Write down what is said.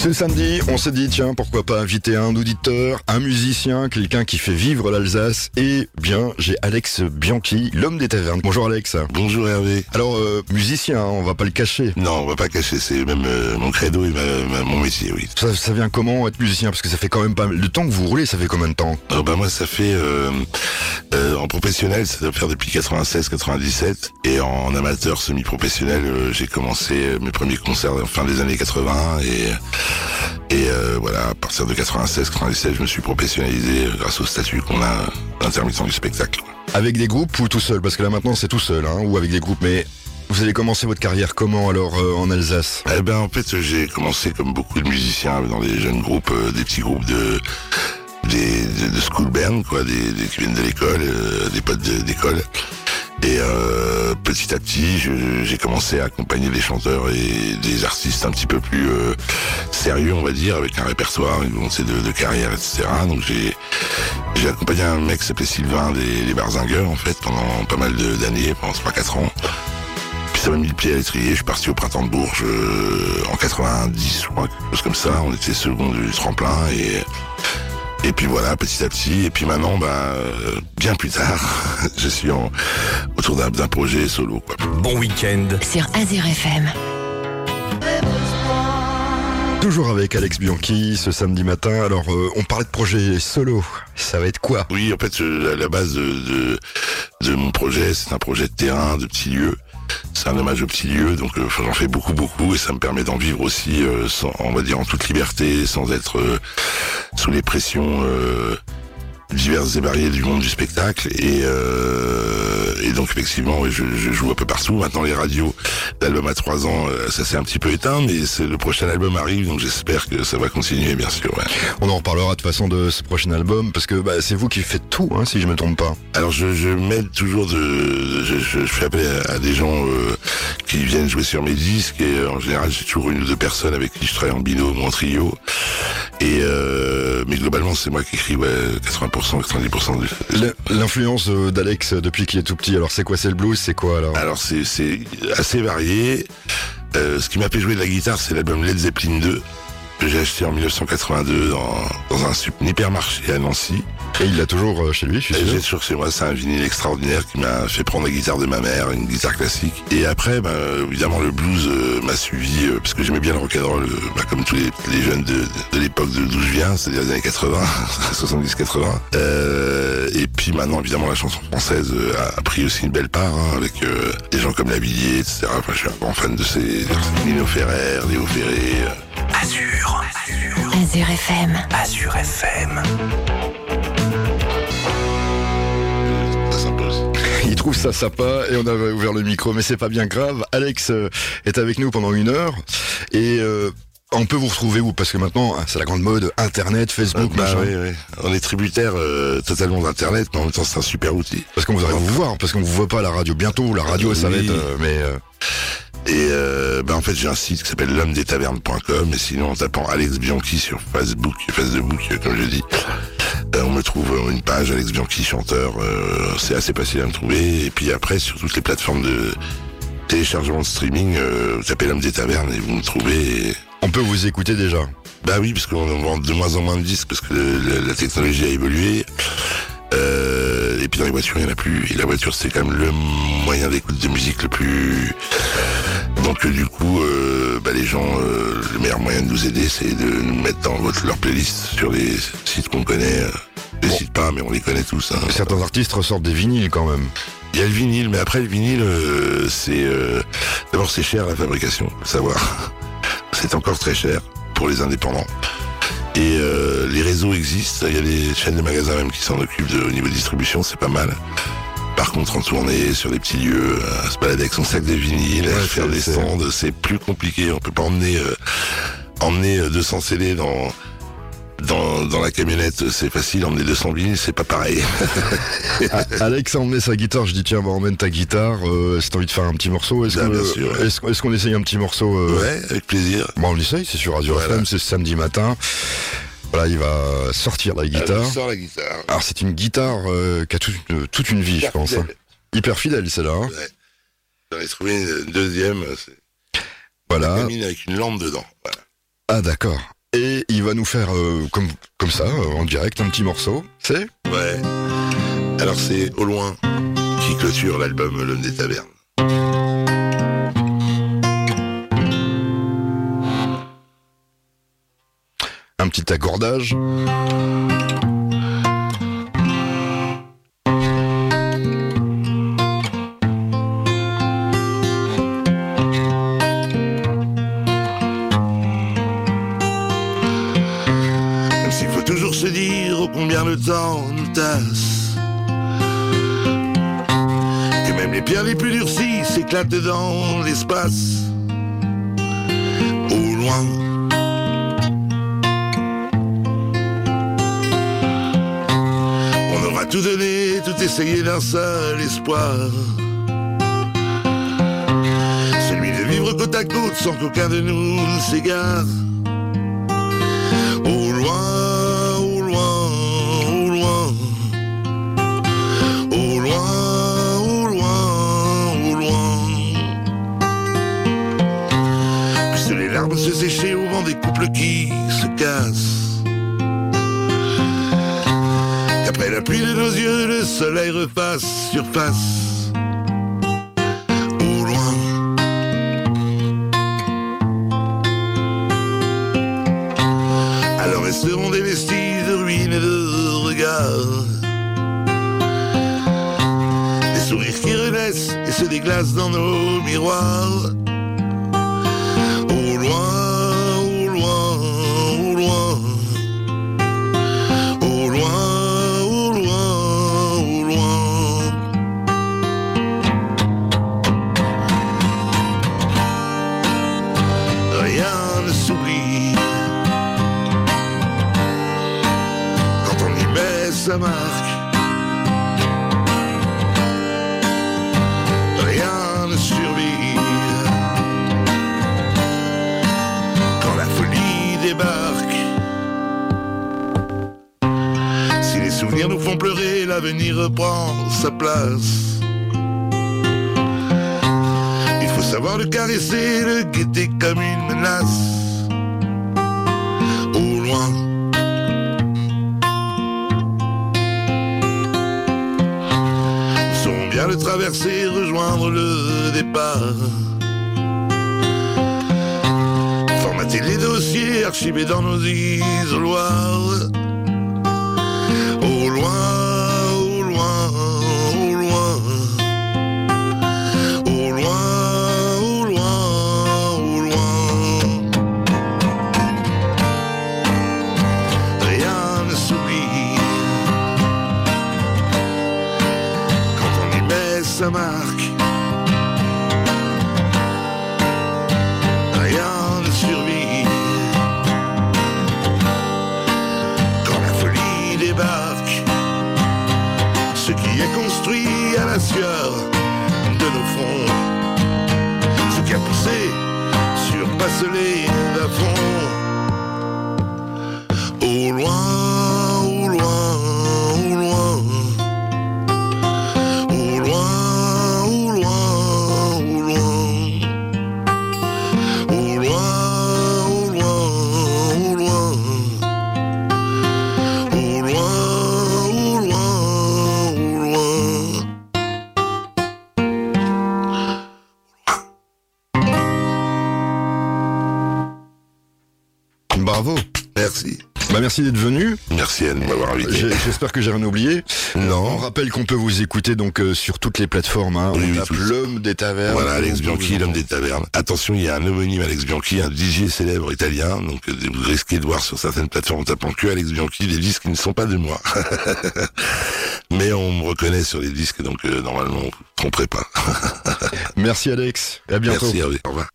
Ce samedi, on s'est dit, tiens, pourquoi pas inviter un auditeur, un musicien, quelqu'un qui fait vivre l'Alsace. Et bien, j'ai Alex Bianchi, l'homme des tavernes. Bonjour Alex. Bonjour Hervé. Alors, euh, musicien, hein, on va pas le cacher. Non, on va pas cacher, c'est même euh, mon credo et ma- ma- mon métier, oui. Ça, ça vient comment être musicien? Parce que ça fait quand même pas mal de temps que vous roulez, ça fait combien de temps? Alors, bah, moi, ça fait euh, euh, en professionnel, ça doit faire depuis 96-97, et en amateur semi-professionnel, euh, j'ai commencé euh, mes premiers concerts en fin des années 80 et et euh, voilà, à partir de 96-97, je me suis professionnalisé euh, grâce au statut qu'on a d'intermittent du spectacle. Avec des groupes ou tout seul? Parce que là maintenant c'est tout seul, hein, ou avec des groupes. Mais vous allez commencer votre carrière comment alors euh, en Alsace? Eh ben en fait j'ai commencé comme beaucoup de musiciens dans des jeunes groupes, euh, des petits groupes de des de, de school band quoi, des, des qui viennent de l'école, euh, des potes de- d'école. Et euh, petit à petit, j'ai commencé à accompagner des chanteurs et des artistes un petit peu plus euh, sérieux, on va dire, avec un répertoire, une volonté de, carrière, etc. Donc j'ai accompagné un mec qui s'appelait Sylvain des Barzingueurs en fait pendant pas mal d'années, pendant 3-4 ans. Puis ça m'a mis le pied à l'étrier, je suis parti au printemps de Bourges euh, en 90, je crois, quelque chose comme ça. On était second du tremplin et et puis voilà, petit à petit. Et puis maintenant, bah, euh, bien plus tard, je suis en, autour d'un projet solo. Quoi. Bon week-end. sur Azure FM. Toujours avec Alex Bianchi ce samedi matin. Alors, euh, on parlait de projet solo. Ça va être quoi? Oui, en fait, je- la base de, de, de mon projet, c'est un projet de terrain, de petits lieux. C'est un hommage aux petits lieux, donc euh, j'en fais beaucoup, beaucoup, et ça me permet d'en vivre aussi, euh, sans, on va dire, en toute liberté, sans être euh, sous les pressions diverses et variées du monde du spectacle. Et, et donc, effectivement, je, je joue un peu partout. Maintenant, les radios, l'album à trois ans, euh, ça s'est un petit peu éteint, mais c'est le prochain album arrive, donc j'espère que ça va continuer, bien sûr. ouais. On en reparlera de toute façon de ce prochain album parce que bah, c'est vous qui faites tout, hein, si je me trompe pas. Alors je, je m'aide toujours de, je, fais appel à, à des gens euh, qui viennent jouer sur mes disques et euh, en général j'ai toujours une ou deux personnes avec qui je travaille en binôme ou en trio. Et euh, mais globalement c'est moi qui écris ouais 80%, 90% du. L'influence euh, d'Alex euh, depuis qu'il est tout petit. Alors, c'est quoi C'est le blues C'est quoi alors? Alors c'est assez varié. Euh, ce qui m'a fait jouer de la guitare c'est l'album Led Zeppelin 2 que j'ai acheté en 1982 dans, dans un hypermarché à Nancy. Et il l'a toujours euh, chez lui, je suis sûr. J'ai toujours chez moi, c'est un vinyle extraordinaire qui m'a fait prendre la guitare de ma mère, une guitare classique. Et après, bah, évidemment, le blues euh, m'a suivi euh, parce que j'aimais bien le rock'n'roll, euh, bah, comme tous les, les jeunes de, de l'époque de d'où je viens, c'est-à-dire les années 80, 70-80. Euh, et puis maintenant, évidemment, la chanson française euh, a, pris aussi une belle part hein, avec euh, des gens comme Lavillier, etc. Enfin, je suis un grand fan de ces Nino Ferrer, Léo Ferré. euh. Azur. Azur. Azure FM. Azur FM. Trouve ça sympa et on avait ouvert le micro, mais c'est pas bien grave. Alex euh, est avec nous pendant une heure et euh, on peut vous retrouver où Parce que maintenant, hein, c'est la grande mode, Internet, Facebook, Bah, machin. On est tributaire euh, totalement d'Internet, mais en même temps, c'est un super outil. Parce qu'on vous arrive vous voir, parce qu'on vous voit pas à la radio. Bientôt, la radio, ça va être... euh, mais euh, Et euh, ben en fait j'ai un site qui s'appelle l'homme des tavernes.com et sinon en tapant Alex Bianchi sur Facebook, Facebook euh, comme je dis, euh, on me trouve euh, une page Alex Bianchi chanteur, euh, c'est assez facile à me trouver et puis après sur toutes les plateformes de téléchargement de streaming, euh, vous tapez l'homme des tavernes et vous me trouvez. Et... on peut vous écouter déjà. Bah oui parce qu'on vend de moins en moins de disques parce que le- la technologie a évolué. Euh, et puis dans les voitures, il n'y en a plus. Et la voiture, c'est quand même le moyen d'écoute de musique le plus. Donc du coup, euh, bah, les gens, euh, le meilleur moyen de nous aider, c'est de nous mettre dans votre, leur playlist sur les sites qu'on connaît. euh. Les cite pas, mais on les connaît tous. hein. Certains artistes ressortent des vinyles quand même. Il y a le vinyle, mais après le vinyle, euh, c'est d'abord c'est cher la fabrication, faut savoir. c'est encore très cher pour les indépendants. Et les réseaux existent, il y a des chaînes de magasins même qui s'en occupent de, au niveau distribution, c'est pas mal. Par contre, en tournée, sur des petits lieux, à se balader avec son sac de vinyle, à faire des stands, c'est plus compliqué. On peut pas emmener euh, emmener euh, 200 CD dans dans, dans la camionnette, c'est facile. Emmener 200 vinyles, c'est pas pareil. Ah, Alex a emmené sa guitare, je dis tiens, bah, emmène ta guitare, euh, si t'as envie de faire un petit morceau, est-ce Ah, ouais. est-ce qu'on essaye un petit morceau euh, ouais, avec plaisir. Bon, on essaye, c'est sur Radio Voilà. FM, c'est samedi matin. Voilà, il va sortir la guitare. Alors, sors la guitare. Alors c'est une guitare euh, qui a toute une, toute une vie, je pense. fidèle. hein. Hyper fidèle, celle-là. hein. J'en ai trouvé une deuxième, c'est Voilà. une avec une lampe dedans. Voilà. Ah d'accord. Et il va nous faire euh, comme, comme ça, euh, en direct, un petit morceau. C'est Ouais. Alors c'est au loin qui clôture l'album L'homme des tavernes. Petit accordage. S'il faut toujours se dire combien le temps nous tasse. Que même les pierres les plus durcies s'éclatent dans l'espace. Au loin. Tout donné, tout essayé d'un seul espoir. Celui de vivre côte à côte sans qu'aucun de nous ne s'égare. Au loin, au loin, au loin. Au loin, au loin, au loin. Puissent les larmes se sécher au vent des couples qui se cassent. Qu'après la pluie de nos yeux, le soleil refasse surface. Au loin. Alors resteront des vestiges de ruines et de regards? Des sourires qui renaissent et se déglacent dans nos miroirs. L'avenir reprend sa place. Il faut savoir le caresser, le guetter comme une menace. Au loin. Nous saurons bien le traverser, rejoindre le départ. Formater les dossiers, archivés dans nos isoloirs. Au loin, à la sueur de nos fronts, ce qui a poussé les bas-fonds. Bravo. Merci. Bah merci d'être venu. Merci Anne de m'avoir invité. J'espère que j'ai rien oublié. On Non. rappelle qu'on peut vous écouter donc euh, sur toutes les plateformes. Hein. Oui, On oui, tape tout. l'homme des tavernes. Voilà, Alex On Bianchi, l'homme des tavernes. Attention, il y a un homonyme Alex Bianchi, un DJ célèbre italien. Donc, euh, vous risquez de voir sur certaines plateformes en tapant que Alex Bianchi des disques qui ne sont pas de moi. Mais on me reconnaît sur les disques, donc euh, normalement, vous ne tromperez pas. Merci Alex. Et à bientôt. Merci, Hervé. Au revoir.